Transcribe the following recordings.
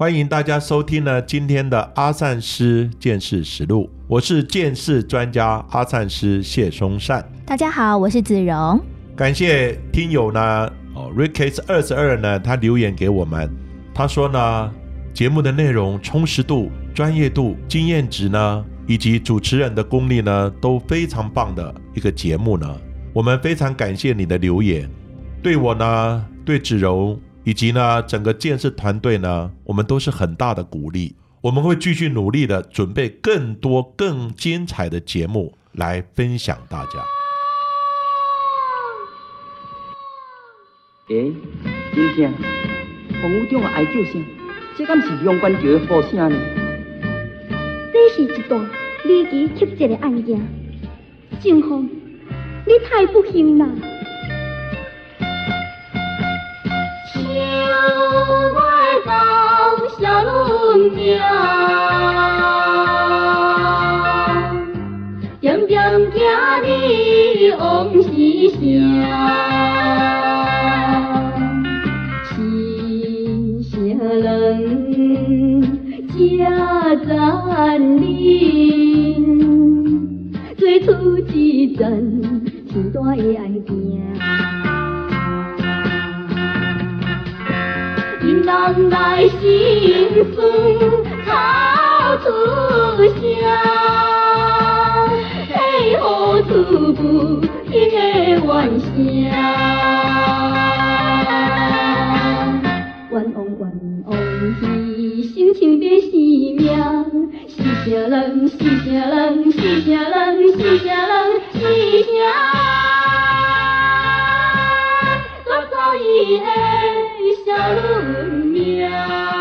欢迎大家收听呢今天的阿善师见识实录，我是见识专家阿善师谢松善。大家好，我是子荣。感谢听友呢，哦，Rickcase 二十二呢，他留言给我们，他说呢，节目的内容充实度、专业度、经验值呢，以及主持人的功力呢，都非常棒的一个节目呢。我们非常感谢你的留言，对我呢，对子柔以及呢整个建设团队呢，我们都是很大的鼓励。我们会继续努力的准备更多更精彩的节目来分享大家。诶，真正，洪武长的哀叫声，这敢是阳关桥的呼声呢？这是一段离奇曲折的案件，正风，你太不幸啦！做出一阵天大的案件，人来心酸，哭出声，替何厝父听的怨声。冤枉冤枉去，心情变死命，死啥人？死啥人？死啥人？死啥人？死啥？早已的小轮命。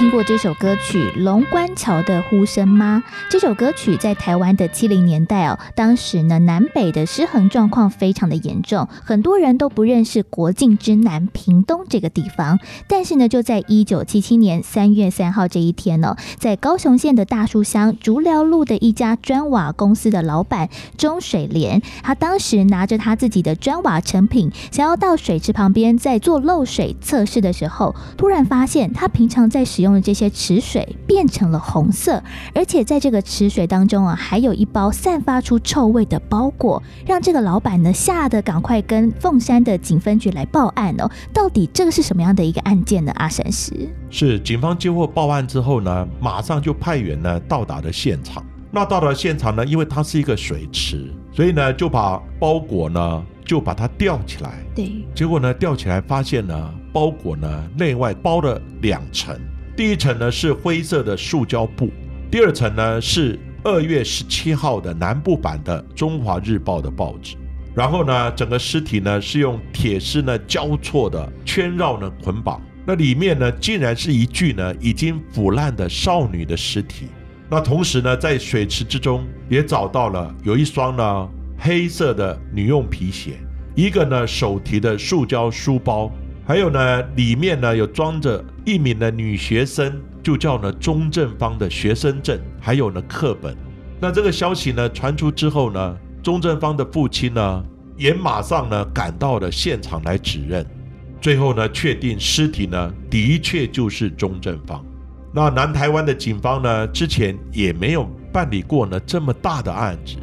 听过这首歌曲《龙观桥的呼声》吗？这首歌曲在台湾的七零年代哦，当时呢南北的失衡状况非常的严重，很多人都不认识国境之南屏东这个地方。但是呢，就在一九七七年三月三号这一天呢，在高雄县的大树乡竹寮路的一家砖瓦公司的老板钟水莲，他当时拿着他自己的砖瓦成品，想要到水池旁边在做漏水测试的时候，突然发现他平常在使用的这些池水变成了红色，而且在这个池水当中啊，还有一包散发出臭味的包裹，让这个老板呢吓得赶快跟凤山的警分局来报案哦。到底这个是什么样的一个案件呢？阿山师是警方接获报案之后呢，马上就派员呢到达了现场。那到了现场呢，因为它是一个水池，所以呢就把包裹呢就把它吊起来。对，结果呢吊起来发现呢包裹呢内外包了两层。第一层呢是灰色的塑胶布，第二层呢是二月十七号的南部版的《中华日报》的报纸。然后呢，整个尸体呢是用铁丝呢交错的圈绕呢捆绑。那里面呢竟然是一具呢已经腐烂的少女的尸体。那同时呢，在水池之中也找到了有一双呢黑色的女用皮鞋，一个呢手提的塑胶书包。还有呢，里面呢有装着一名的女学生，就叫呢钟正芳的学生证，还有呢课本。那这个消息呢传出之后呢，钟正芳的父亲呢也马上呢赶到了现场来指认，最后呢确定尸体呢的确就是钟正芳。那南台湾的警方呢之前也没有办理过呢这么大的案子，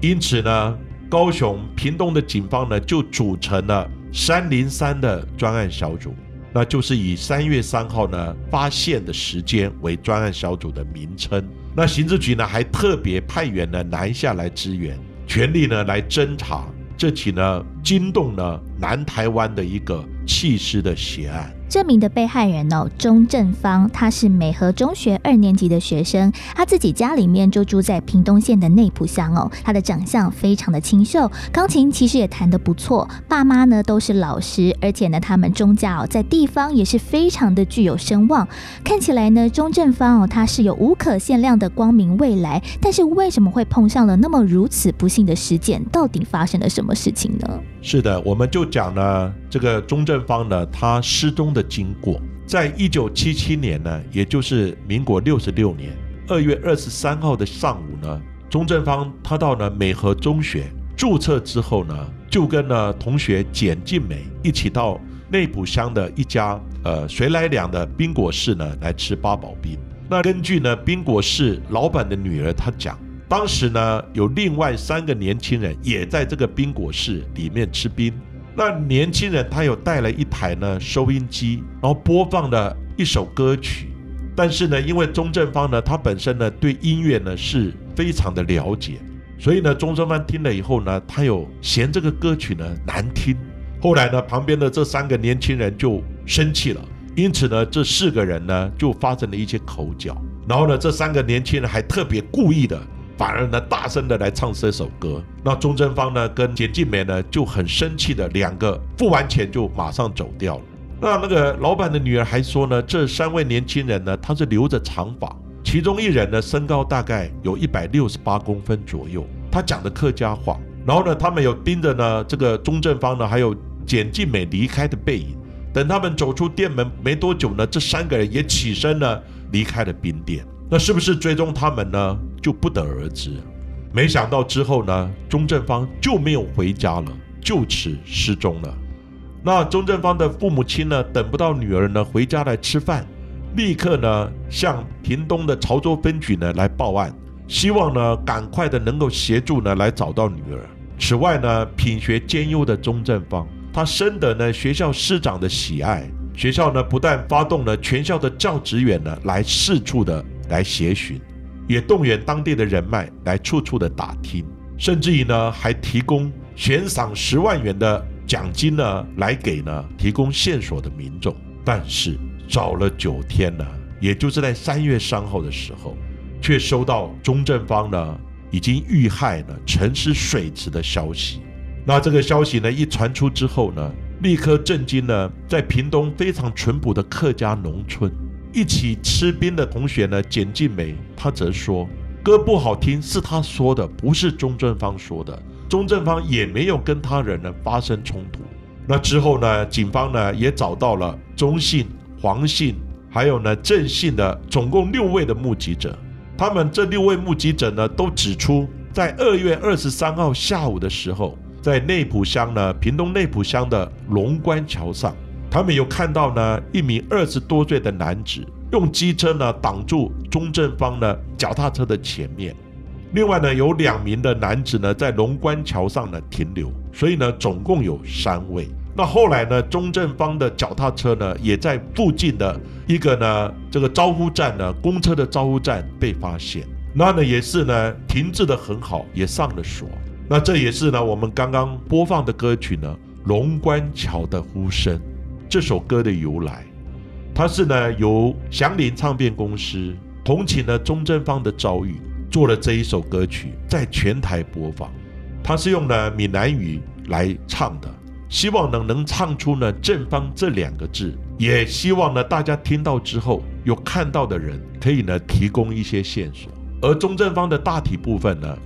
因此呢高雄、屏东的警方呢就组成了。三零三的专案小组，那就是以三月三号呢发现的时间为专案小组的名称。那刑事局呢还特别派员呢南下来支援，全力呢来侦查这起呢惊动了南台湾的一个弃尸的血案。这名的被害人哦，钟正芳，他是美和中学二年级的学生，他自己家里面就住在屏东县的内埔乡哦。他的长相非常的清秀，钢琴其实也弹得不错，爸妈呢都是老师，而且呢他们钟家哦在地方也是非常的具有声望。看起来呢，钟正芳哦他是有无可限量的光明未来，但是为什么会碰上了那么如此不幸的事件？到底发生了什么事情呢？是的，我们就讲呢，这个钟正芳呢，他失踪的经过，在一九七七年呢，也就是民国六十六年二月二十三号的上午呢，钟正芳他到呢美和中学注册之后呢，就跟呢同学简静美一起到内埔乡的一家呃随来两的冰果室呢来吃八宝冰。那根据呢冰果室老板的女儿她讲。当时呢，有另外三个年轻人也在这个冰果室里面吃冰。那年轻人他有带了一台呢收音机，然后播放了一首歌曲。但是呢，因为钟正芳呢，他本身呢对音乐呢是非常的了解，所以呢，钟正芳听了以后呢，他有嫌这个歌曲呢难听。后来呢，旁边的这三个年轻人就生气了，因此呢，这四个人呢就发生了一些口角。然后呢，这三个年轻人还特别故意的。反而呢，大声的来唱这首歌。那钟正芳呢，跟简静梅呢就很生气的，两个付完钱就马上走掉了。那那个老板的女儿还说呢，这三位年轻人呢，他是留着长发，其中一人呢身高大概有一百六十八公分左右，他讲的客家话。然后呢，他们有盯着呢这个钟正芳呢，还有简静美离开的背影。等他们走出店门没多久呢，这三个人也起身呢离开了冰店。那是不是追踪他们呢？就不得而知。没想到之后呢，钟正芳就没有回家了，就此失踪了。那钟正芳的父母亲呢，等不到女儿呢回家来吃饭，立刻呢向屏东的潮州分局呢来报案，希望呢赶快的能够协助呢来找到女儿。此外呢，品学兼优的钟正芳，他深得呢学校师长的喜爱，学校呢不但发动了全校的教职员呢来四处的。来协寻，也动员当地的人脉来处处的打听，甚至于呢还提供悬赏十万元的奖金呢，来给呢提供线索的民众。但是找了九天呢，也就是在三月三号的时候，却收到钟正方呢已经遇害了沉尸水池的消息。那这个消息呢一传出之后呢，立刻震惊了在屏东非常淳朴的客家农村。一起吃冰的同学呢，简静美，她则说歌不好听是她说的，不是钟正芳说的。钟正芳也没有跟他人呢发生冲突。那之后呢，警方呢也找到了钟姓、黄姓，还有呢郑姓的总共六位的目击者。他们这六位目击者呢，都指出在二月二十三号下午的时候，在内埔乡呢，屏东内埔乡的龙关桥上。他们有看到呢，一名二十多岁的男子用机车呢挡住钟正芳呢脚踏车的前面。另外呢，有两名的男子呢在龙关桥上呢停留，所以呢总共有三位。那后来呢，钟正芳的脚踏车呢也在附近的一个呢这个招呼站呢公车的招呼站被发现，那呢也是呢停滞的很好，也上了锁。那这也是呢我们刚刚播放的歌曲呢龙关桥的呼声。这首歌的由来，它是呢由祥林唱片公司同情了钟正芳的遭遇，做了这一首歌曲，在全台播放。它是用呢闽南语来唱的，希望能能唱出呢正方这两个字，也希望呢大家听到之后有看到的人可以呢提供一些线索。而钟正芳的大体部分呢，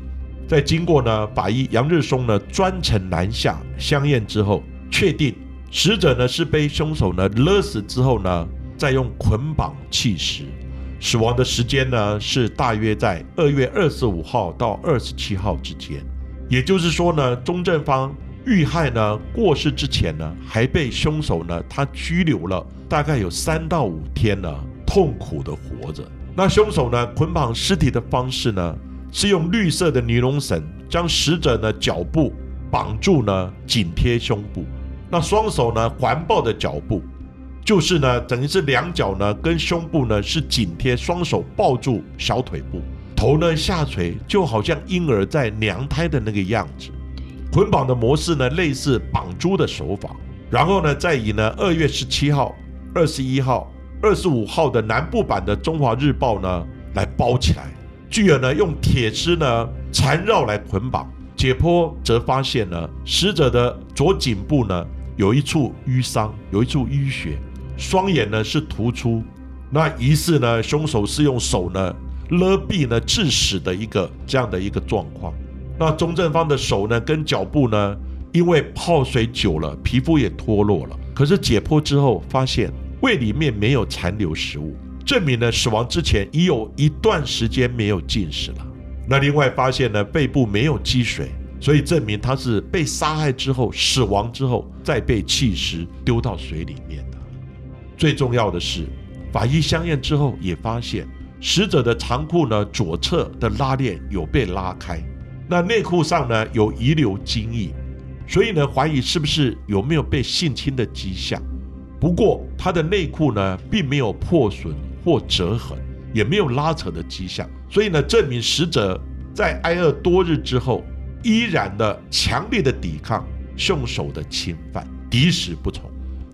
在经过呢法医杨日松呢专程南下相验之后，确定。死者呢是被凶手呢勒死之后呢，再用捆绑弃尸，死亡的时间呢是大约在二月二十五号到二十七号之间。也就是说呢，钟正芳遇害呢过世之前呢，还被凶手呢他拘留了大概有三到五天呢，痛苦的活着。那凶手呢捆绑尸体的方式呢，是用绿色的尼龙绳将死者呢脚部绑住呢，紧贴胸部。那双手呢环抱的脚步，就是呢等于是两脚呢跟胸部呢是紧贴，双手抱住小腿部，头呢下垂，就好像婴儿在娘胎的那个样子。捆绑的模式呢类似绑猪的手法，然后呢，再以呢二月十七号、二十一号、二十五号的南部版的《中华日报》呢来包起来，继而呢用铁丝呢缠绕来捆绑。解剖则发现呢，死者的左颈部呢有一处淤伤，有一处淤血，双眼呢是突出。那疑似呢，凶手是用手呢勒毙呢致死的一个这样的一个状况。那钟正方的手呢跟脚部呢，因为泡水久了，皮肤也脱落了。可是解剖之后发现胃里面没有残留食物，证明呢死亡之前已有一段时间没有进食了。那另外发现呢，背部没有积水，所以证明他是被杀害之后死亡之后再被弃尸丢到水里面的。最重要的是，法医相验之后也发现死者的长裤呢左侧的拉链有被拉开，那内裤上呢有遗留精液，所以呢怀疑是不是有没有被性侵的迹象。不过他的内裤呢并没有破损或折痕。也没有拉扯的迹象，所以呢，证明死者在挨饿多日之后，依然的强烈的抵抗凶手的侵犯，敌死不从。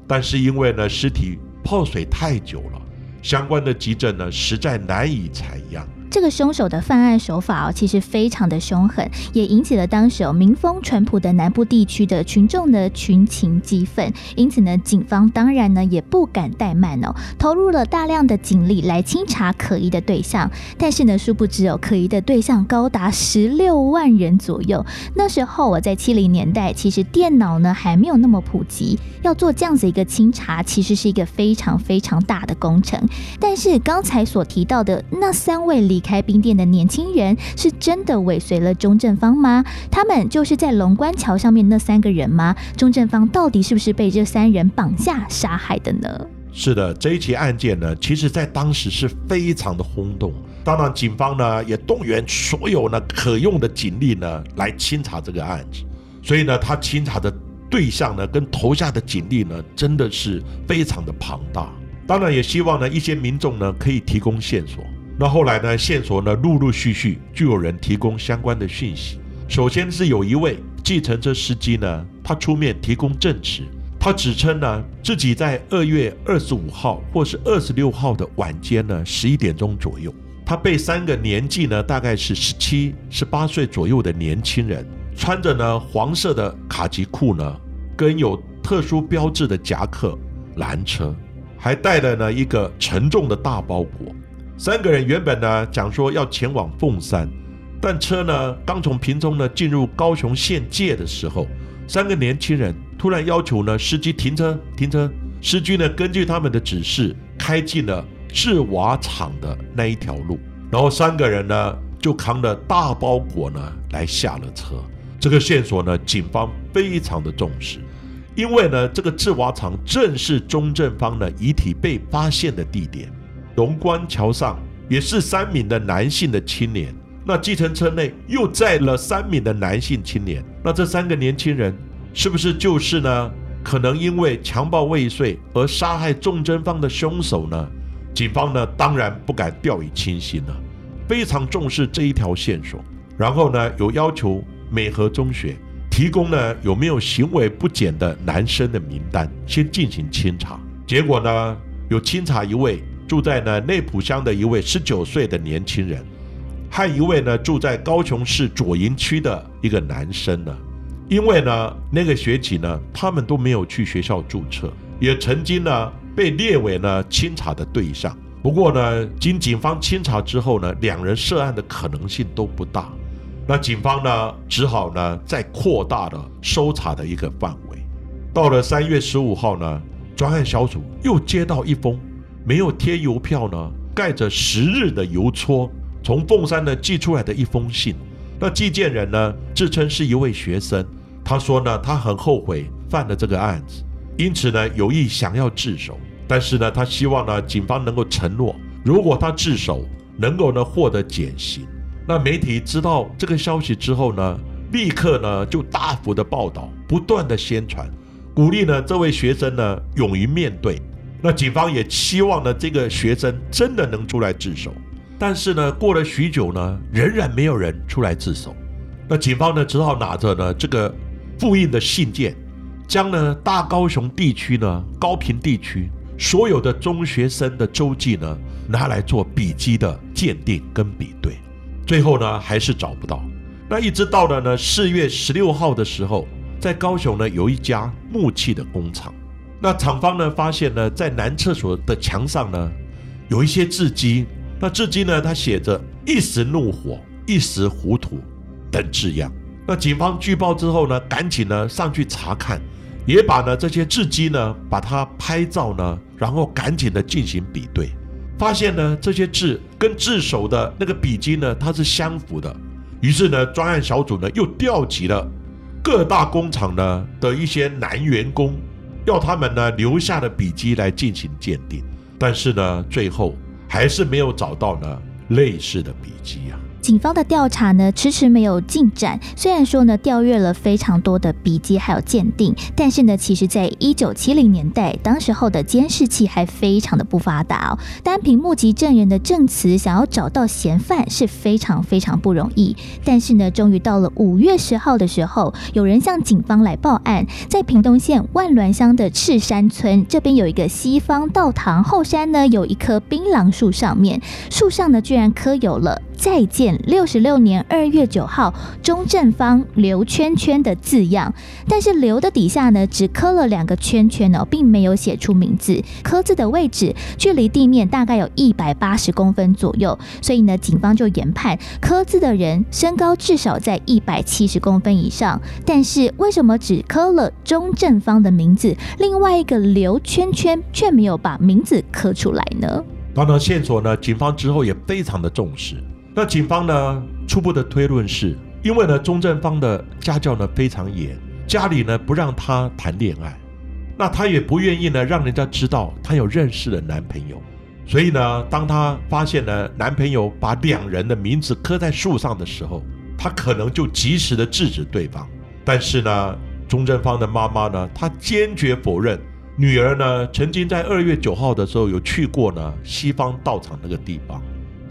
但是因为呢，尸体泡水太久了，相关的急诊呢，实在难以采样。这个凶手的犯案手法哦，其实非常的凶狠，也引起了当时有民风淳朴的南部地区的群众的群情激愤。因此呢，警方当然呢也不敢怠慢哦，投入了大量的警力来清查可疑的对象。但是呢，殊不知哦，可疑的对象高达十六万人左右。那时候我在七零年代，其实电脑呢还没有那么普及，要做这样子一个清查，其实是一个非常非常大的工程。但是刚才所提到的那三位领离开冰店的年轻人是真的尾随了钟正方吗？他们就是在龙关桥上面那三个人吗？钟正方到底是不是被这三人绑架杀害的呢？是的，这一起案件呢，其实在当时是非常的轰动。当然，警方呢也动员所有呢可用的警力呢来清查这个案子。所以呢，他清查的对象呢跟投下的警力呢真的是非常的庞大。当然，也希望呢一些民众呢可以提供线索。那后来呢？线索呢？陆陆续续就有人提供相关的讯息。首先是有一位计程车司机呢，他出面提供证词。他指称呢，自己在二月二十五号或是二十六号的晚间呢，十一点钟左右，他被三个年纪呢大概是十七、十八岁左右的年轻人，穿着呢黄色的卡其裤呢，跟有特殊标志的夹克拦车，还带了呢一个沉重的大包裹。三个人原本呢讲说要前往凤山，但车呢刚从屏中呢进入高雄县界的时候，三个年轻人突然要求呢司机停车停车。司机呢根据他们的指示开进了制瓦厂的那一条路，然后三个人呢就扛着大包裹呢来下了车。这个线索呢警方非常的重视，因为呢这个制瓦厂正是钟正方的遗体被发现的地点。龙关桥上也是三名的男性的青年，那计程车内又载了三名的男性青年，那这三个年轻人是不是就是呢？可能因为强暴未遂而杀害仲贞芳的凶手呢？警方呢当然不敢掉以轻心了，非常重视这一条线索，然后呢有要求美和中学提供呢有没有行为不检的男生的名单，先进行清查。结果呢有清查一位。住在呢内埔乡的一位十九岁的年轻人，和一位呢住在高雄市左营区的一个男生呢，因为呢那个学期呢他们都没有去学校注册，也曾经呢被列为呢清查的对象。不过呢经警方清查之后呢，两人涉案的可能性都不大。那警方呢只好呢再扩大了搜查的一个范围。到了三月十五号呢，专案小组又接到一封。没有贴邮票呢，盖着十日的邮戳，从凤山呢寄出来的一封信。那寄件人呢自称是一位学生，他说呢他很后悔犯了这个案子，因此呢有意想要自首。但是呢他希望呢警方能够承诺，如果他自首能够呢获得减刑。那媒体知道这个消息之后呢，立刻呢就大幅的报道，不断的宣传，鼓励呢这位学生呢勇于面对。那警方也期望呢，这个学生真的能出来自首，但是呢，过了许久呢，仍然没有人出来自首。那警方呢，只好拿着呢这个复印的信件，将呢大高雄地区呢高平地区所有的中学生的周记呢拿来做笔迹的鉴定跟比对，最后呢还是找不到。那一直到了呢四月十六号的时候，在高雄呢有一家木器的工厂，那厂方呢发现呢在男厕所的墙上呢有一些字迹，那字迹呢它写着“一时怒火，一时糊涂”等字样。那警方据报之后呢，赶紧呢上去查看，也把呢这些字迹呢把它拍照呢，然后赶紧的进行比对，发现呢这些字跟自首的那个笔迹呢它是相符的。于是呢专案小组呢又调集了各大工厂呢的一些男员工，要他们呢留下的笔迹来进行鉴定，但是呢最后还是没有找到呢类似的笔迹啊。警方的调查呢迟迟没有进展。虽然说呢调阅了非常多的笔记还有鉴定，但是呢，其实在一九七零年代，当时候的监视器还非常的不发达哦。单凭目击证人的证词，想要找到嫌犯是非常非常不容易。但是呢，终于到了五月十号的时候，有人向警方来报案，在屏东县万峦乡的赤山村这边有一个西方道堂后山呢，有一棵槟榔树，上面树上呢居然刻有了。再见，六十六年二月九号，钟正方刘圈圈的字样，但是刘的底下呢，只刻了两个圈圈哦，并没有写出名字。刻字的位置距离地面大概有一百八十公分左右，所以呢，警方就研判刻字的人身高至少在一百七十公分以上。但是为什么只刻了钟正方的名字，另外一个刘圈圈却没有把名字刻出来呢？当然，线索呢，警方之后也非常的重视。那警方呢初步的推论是，因为呢钟正方的家教呢非常严，家里呢不让他谈恋爱，那他也不愿意呢让人家知道他有认识的男朋友，所以呢当他发现呢男朋友把两人的名字刻在树上的时候，他可能就及时的制止对方。但是呢钟正方的妈妈呢，她坚决否认女儿呢曾经在二月九号的时候有去过呢西方道场那个地方。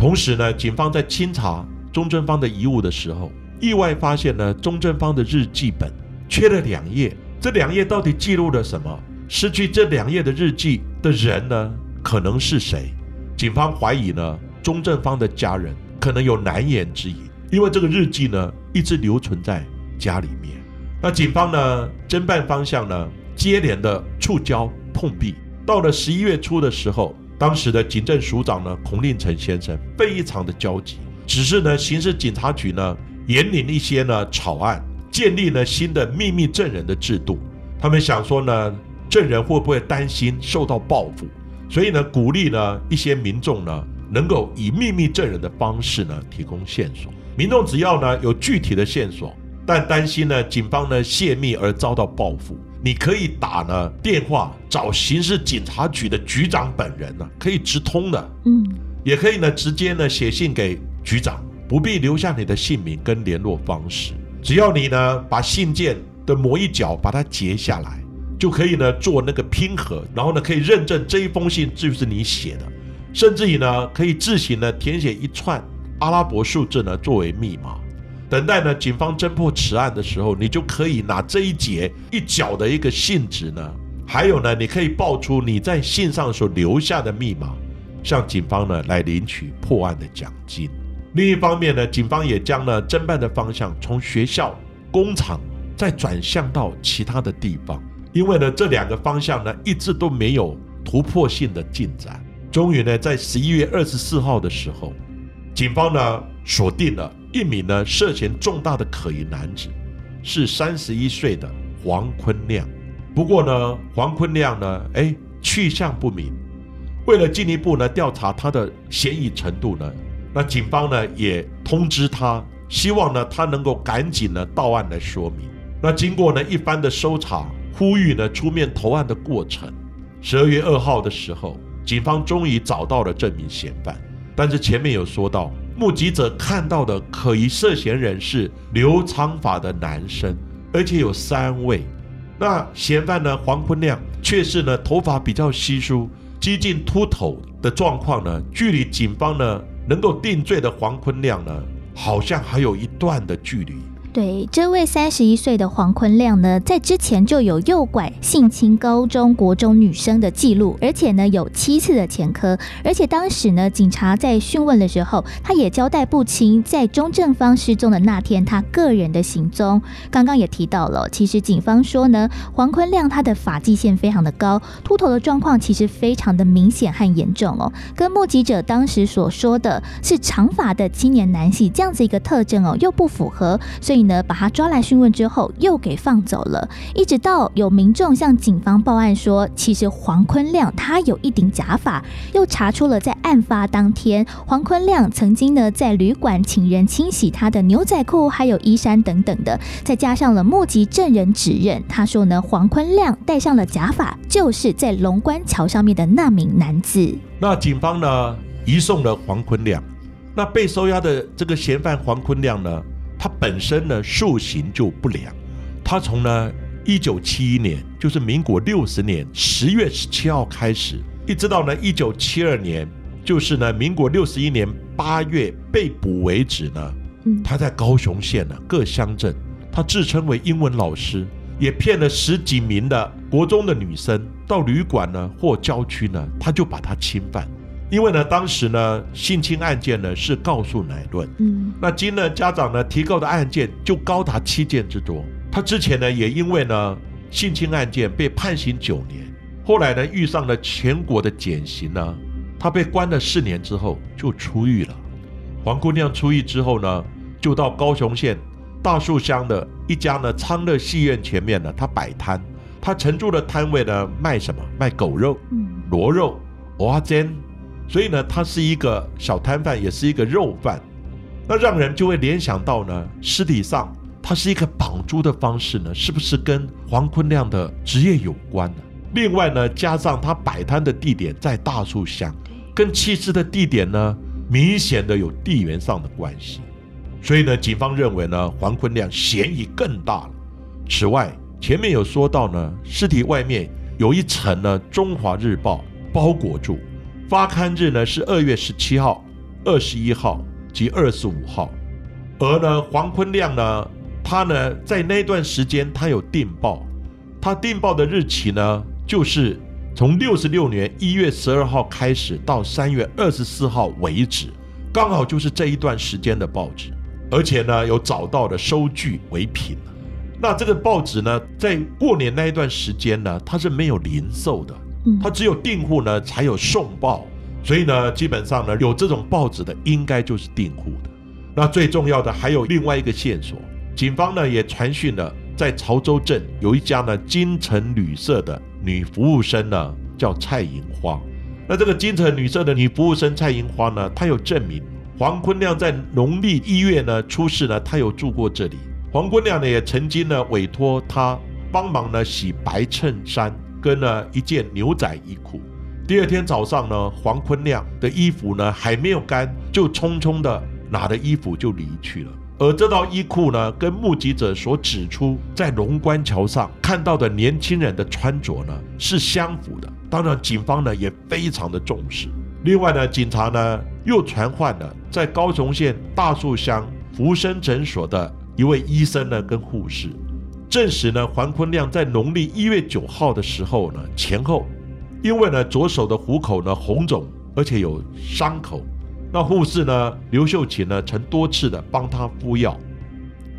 同时呢，警方在清查钟正方的遗物的时候，意外发现呢，钟正方的日记本缺了两页。这两页到底记录了什么？失去这两页的日记的人呢，可能是谁？警方怀疑呢，钟正方的家人可能有难言之隐，因为这个日记呢，一直留存在家里面。那警方呢，侦办方向呢，接连的触礁碰壁。到了十一月初的时候。当时的警政署长呢，孔令成先生非常的焦急，只是呢，刑事警察局呢，严领一些呢草案，建立了新的秘密证人的制度。他们想说呢，证人会不会担心受到报复？所以呢，鼓励呢一些民众呢，能够以秘密证人的方式呢，提供线索。民众只要呢有具体的线索，但担心呢警方呢泄密而遭到报复。你可以打呢电话找刑事警察局的局长本人呢，可以直通的，嗯，也可以呢直接呢写信给局长，不必留下你的姓名跟联络方式，只要你呢把信件的某一角把它截下来，就可以呢做那个拼合，然后呢可以认证这一封信就是你写的，甚至于呢可以自行呢填写一串阿拉伯数字呢作为密码。等待呢，警方侦破此案的时候，你就可以拿这一节一角的一个信纸呢，还有呢，你可以报出你在信上所留下的密码，向警方呢来领取破案的奖金。另一方面呢，警方也将呢侦办的方向从学校、工厂再转向到其他的地方，因为呢这两个方向呢一直都没有突破性的进展。终于呢，在十一月二十四号的时候，警方呢锁定了。一名呢涉嫌重大的可疑男子，是三十一岁的黄坤亮。不过呢，黄坤亮呢，哎，去向不明。为了进一步呢调查他的嫌疑程度呢，那警方呢也通知他，希望呢他能够赶紧呢到案来说明。那经过呢一番的搜查，呼吁呢出面投案的过程。十二月二号的时候，警方终于找到了这名嫌犯。但是前面有说到。目击者看到的可疑涉嫌人是留长发的男生，而且有三位。那嫌犯呢？黄坤亮却是呢头发比较稀疏、接近秃头的状况呢，距离警方呢能够定罪的黄坤亮呢，好像还有一段的距离。对，这位三十一岁的黄坤亮呢，在之前就有诱拐、性侵高中国中女生的记录，而且呢有七次的前科，而且当时呢警察在讯问的时候，他也交代不清在钟正方失踪的那天他个人的行踪。刚刚也提到了，其实警方说呢，黄坤亮他的发际线非常的高，秃头的状况其实非常的明显和严重哦，跟目击者当时所说的是长发的青年男性这样子一个特征哦又不符合，所以。呢，把他抓来讯问之后，又给放走了。一直到有民众向警方报案说，其实黄坤亮他有一顶假发，又查出了在案发当天，黄坤亮曾经呢在旅馆请人清洗他的牛仔裤，还有衣衫等等的。再加上了目击证人指认，他说呢，黄坤亮戴上了假发，就是在龙关桥上面的那名男子。那警方呢移送了黄坤亮，那被收押的这个嫌犯黄坤亮呢？他本身呢，素行就不良。他从呢一九七一年，就是民国六十年十月十七号开始，一直到呢一九七二年，就是呢民国六十一年八月被捕为止呢。他在高雄县呢各乡镇，他自称为英文老师，也骗了十几名的国中的女生到旅馆呢或郊区呢，他就把她侵犯。因为呢，当时呢，性侵案件呢是告诉乃论，嗯，那经呢家长呢提告的案件就高达七件之多。他之前呢也因为呢性侵案件被判刑九年，后来呢遇上了全国的减刑呢，他被关了四年之后就出狱了。黄姑娘出狱之后呢，就到高雄县大树乡的一家呢昌乐戏院前面呢，他摆摊，他承住的摊位呢卖什么？卖狗肉、螺肉、蚵仔煎。所以呢，他是一个小摊贩，也是一个肉贩，那让人就会联想到呢，尸体上他是一个绑猪的方式呢，是不是跟黄坤亮的职业有关呢？另外呢，加上他摆摊的地点在大树乡，跟弃尸的地点呢，明显的有地缘上的关系，所以呢，警方认为呢，黄坤亮嫌疑更大了。此外，前面有说到呢，尸体外面有一层呢，《中华日报》包裹住。发刊日呢是二月十七号、二十一号及二十五号，而呢黄坤亮呢，他呢在那段时间他有订报，他订报的日期呢就是从六十六年一月十二号开始到三月二十四号为止，刚好就是这一段时间的报纸，而且呢有找到的收据为凭。那这个报纸呢，在过年那一段时间呢，它是没有零售的。他只有订户呢才有送报，所以呢，基本上呢有这种报纸的应该就是订户的。那最重要的还有另外一个线索，警方呢也传讯了，在潮州镇有一家呢金城旅社的女服务生呢叫蔡银花。那这个金城旅社的女服务生蔡银花呢，她有证明黄坤亮在农历一月呢出事呢，她有住过这里。黄坤亮呢也曾经呢委托她帮忙呢洗白衬衫。跟了一件牛仔衣裤。第二天早上呢，黄坤亮的衣服呢还没有干，就匆匆的拿着衣服就离去了。而这套衣裤呢，跟目击者所指出在龙关桥上看到的年轻人的穿着呢是相符的。当然，警方呢也非常的重视。另外呢，警察呢又传唤了在高雄县大树乡福生诊所的一位医生呢跟护士。证实呢，黄坤亮在农历一月九号的时候呢，前后，因为呢左手的虎口呢红肿，而且有伤口，那护士呢刘秀琴呢曾多次的帮他敷药。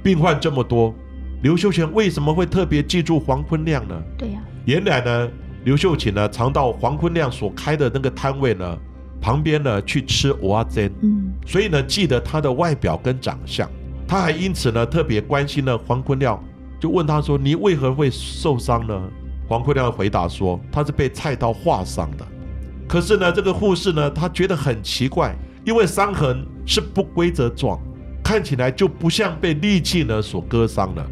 病患这么多，刘秀琴为什么会特别记住黄坤亮呢？对呀，原来呢刘秀琴呢常到黄坤亮所开的那个摊位呢旁边呢去吃蚵仔煎，嗯，所以呢记得他的外表跟长相，他还因此呢特别关心了黄坤亮。就问他说：“你为何会受伤呢？”黄坤亮回答说：“他是被菜刀划伤的。”可是呢，这个护士呢，他觉得很奇怪，因为伤痕是不规则状，看起来就不像被利器呢所割伤的，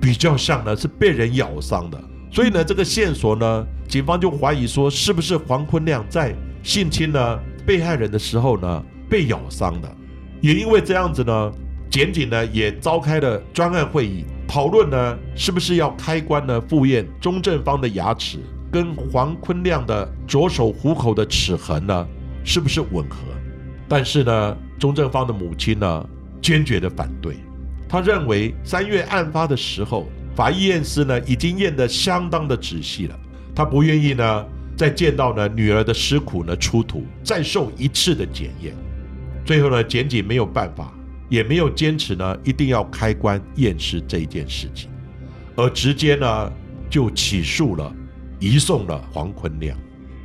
比较像呢是被人咬伤的。所以呢，这个线索呢，警方就怀疑说，是不是黄坤亮在性侵呢被害人的时候呢被咬伤的？也因为这样子呢，检警呢也召开了专案会议。讨论呢，是不是要开棺呢？复验钟正方的牙齿跟黄坤亮的左手虎口的齿痕呢，是不是吻合？但是呢，钟正方的母亲呢，坚决的反对。他认为三月案发的时候，法医验尸呢已经验得相当的仔细了，他不愿意呢再见到呢女儿的尸骨呢出土，再受一次的检验。最后呢，检警没有办法，也没有坚持呢一定要开棺验尸这一件事情，而直接呢就起诉了，移送了黄坤亮。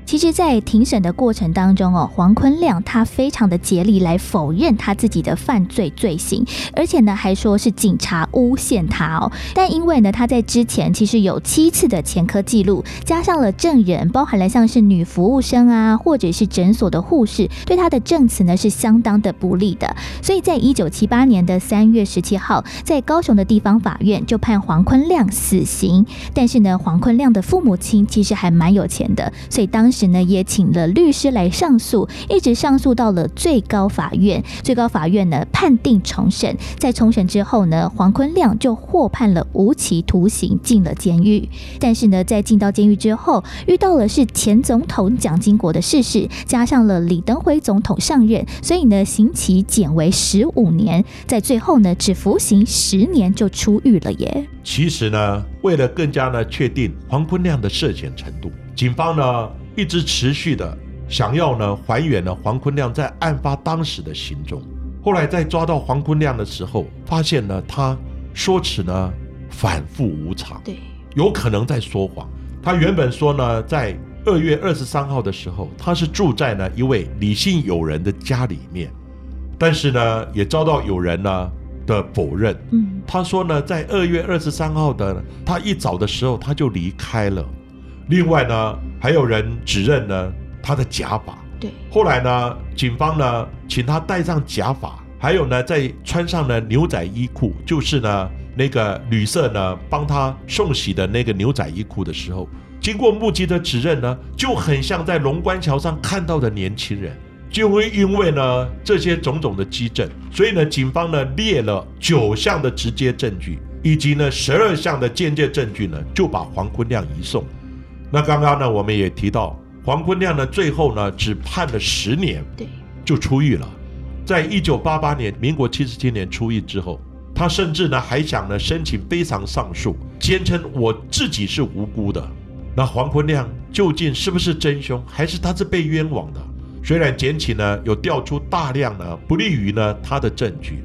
其实，在庭审的过程当中哦，黄坤亮他非常的竭力来否认他自己的犯罪罪行，而且呢还说是警察诬陷他哦。但因为呢他在之前其实有七次的前科记录，加上了证人，包含了像是女服务生啊，或者是诊所的护士，对他的证词呢是相当的不利的。所以在一九七八年的三月十七号，在高雄的地方法院就判黄坤亮死刑。但是呢，黄坤亮的父母亲其实还蛮有钱的，所以当。时呢，也请了律师来上诉，一直上诉到了最高法院。最高法院呢判定重审，在重审之后呢，黄坤亮就获判了无期徒刑，进了监狱。但是呢，在进到监狱之后，遇到了是前总统蒋经国的逝世，加上了李登辉总统上任，所以呢，刑期减为十五年，在最后呢，只服刑十年就出狱了耶。其实呢，为了更加呢确定黄坤亮的涉嫌程度，警方呢。一直持续的想要呢还原呢黄坤亮在案发当时的行踪。后来在抓到黄坤亮的时候，发现呢他说辞呢反复无常，对，有可能在说谎。他原本说呢，在二月二十三号的时候，他是住在呢一位李姓友人的家里面，但是呢也遭到友人呢的否认。嗯，他说呢在二月二十三号的他一早的时候他就离开了。另外呢，还有人指认呢他的假发。对。后来呢，警方呢请他戴上假发，还有呢再穿上了牛仔衣裤，就是呢那个旅社呢帮他送洗的那个牛仔衣裤的时候，经过目击的指认呢，就很像在龙关桥上看到的年轻人。就会因为呢这些种种的基证，所以呢警方呢列了九项的直接证据，以及呢十二项的间接证据呢，就把黄坤亮移送。那刚刚呢，我们也提到黄坤亮呢，最后呢只判了十年，对，就出狱了。在一九八八年，民国七十七年出狱之后，他甚至呢还想呢申请非常上诉，坚称我自己是无辜的。那黄坤亮究竟是不是真凶，还是他是被冤枉的？虽然检起呢有调出大量呢不利于呢他的证据，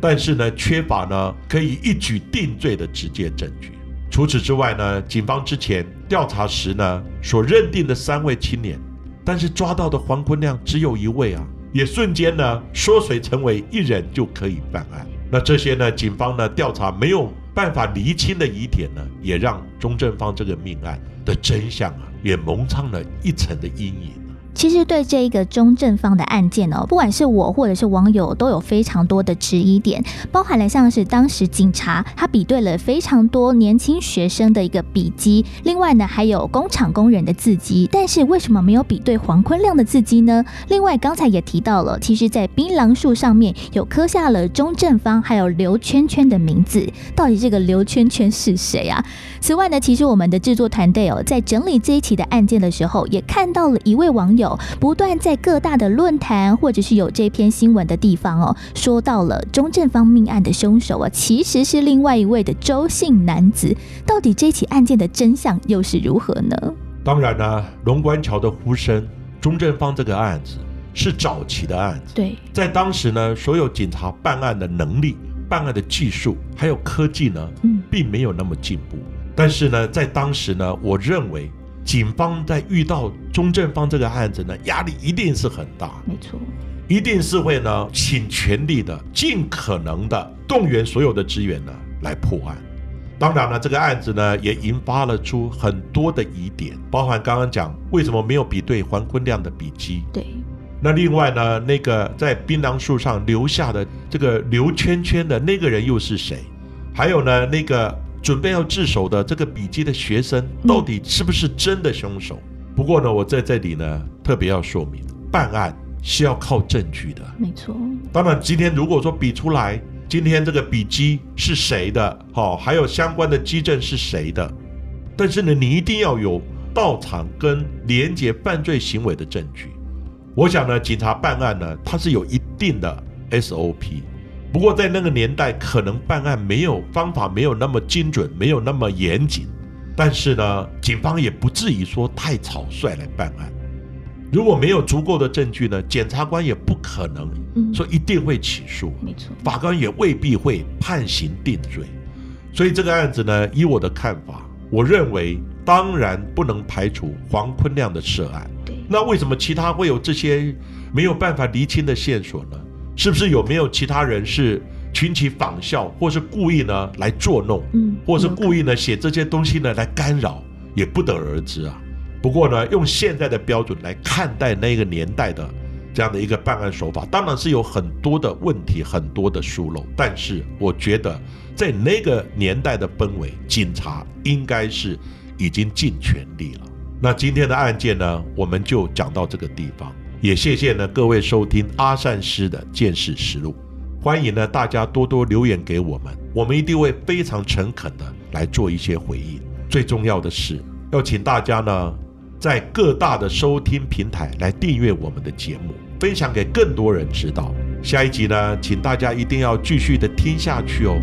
但是呢缺乏呢可以一举定罪的直接证据。除此之外呢，警方之前调查时呢所认定的三位青年，但是抓到的黄坤亮只有一位啊，也瞬间呢缩水成为一人就可以办案。那这些呢，警方呢调查没有办法厘清的疑点呢，也让钟正芳这个命案的真相啊，也蒙上了一层的阴影。其实对这一个中正方的案件哦，不管是我或者是网友，都有非常多的质疑点，包含了像是当时警察他比对了非常多年轻学生的一个笔迹，另外呢还有工厂工人的字迹，但是为什么没有比对黄坤亮的字迹呢？另外刚才也提到了，其实在槟榔树上面有刻下了中正方还有刘圈圈的名字，到底这个刘圈圈是谁啊？此外呢，其实我们的制作团队哦，在整理这一起的案件的时候，也看到了一位网友。不断在各大的论坛或者是有这篇新闻的地方哦，说到了中正方命案的凶手啊，其实是另外一位的周姓男子。到底这起案件的真相又是如何呢？当然呢，龙关桥的呼声，中正方这个案子是早期的案子。对，在当时呢，所有警察办案的能力、办案的技术还有科技呢，嗯，并没有那么进步。但是呢，在当时呢，我认为。警方在遇到钟正方这个案子呢，压力一定是很大，没错，一定是会呢请全力的、尽可能的动员所有的资源呢来破案。当然了，这个案子呢也引发了出很多的疑点，包含刚刚讲为什么没有比对黄坤亮的笔迹，对。那另外呢，那个在槟榔树上留下的这个留圈圈的那个人又是谁？还有呢，那个。准备要自首的这个笔记的学生，到底是不是真的凶手？不过呢，我在这里呢特别要说明，办案是要靠证据的。没错。当然，今天如果说比出来，今天这个笔记是谁的，好，还有相关的基证是谁的，但是呢，你一定要有到场跟连接犯罪行为的证据。我想呢，警察办案呢，它是有一定的 SOP。不过在那个年代，可能办案没有方法，没有那么精准，没有那么严谨。但是呢，警方也不至于说太草率来办案。如果没有足够的证据呢，检察官也不可能说一定会起诉，没错，法官也未必会判刑定罪。所以这个案子呢，以我的看法，我认为当然不能排除黄坤亮的涉案。对，那为什么其他会有这些没有办法厘清的线索呢？是不是有没有其他人是群起仿效，或是故意呢来作弄，嗯，或是故意呢写这些东西呢来干扰，也不得而知啊。不过呢，用现在的标准来看待那个年代的这样的一个办案手法，当然是有很多的问题，很多的疏漏。但是我觉得，在那个年代的氛围，警察应该是已经尽全力了。那今天的案件呢，我们就讲到这个地方。也谢谢呢各位收听阿善师的见识实录，欢迎呢大家多多留言给我们，我们一定会非常诚恳的来做一些回应。最重要的是，要请大家呢。在各大的收听平台来订阅我们的节目，分享给更多人知道。下一集呢，请大家一定要继续的听下去哦。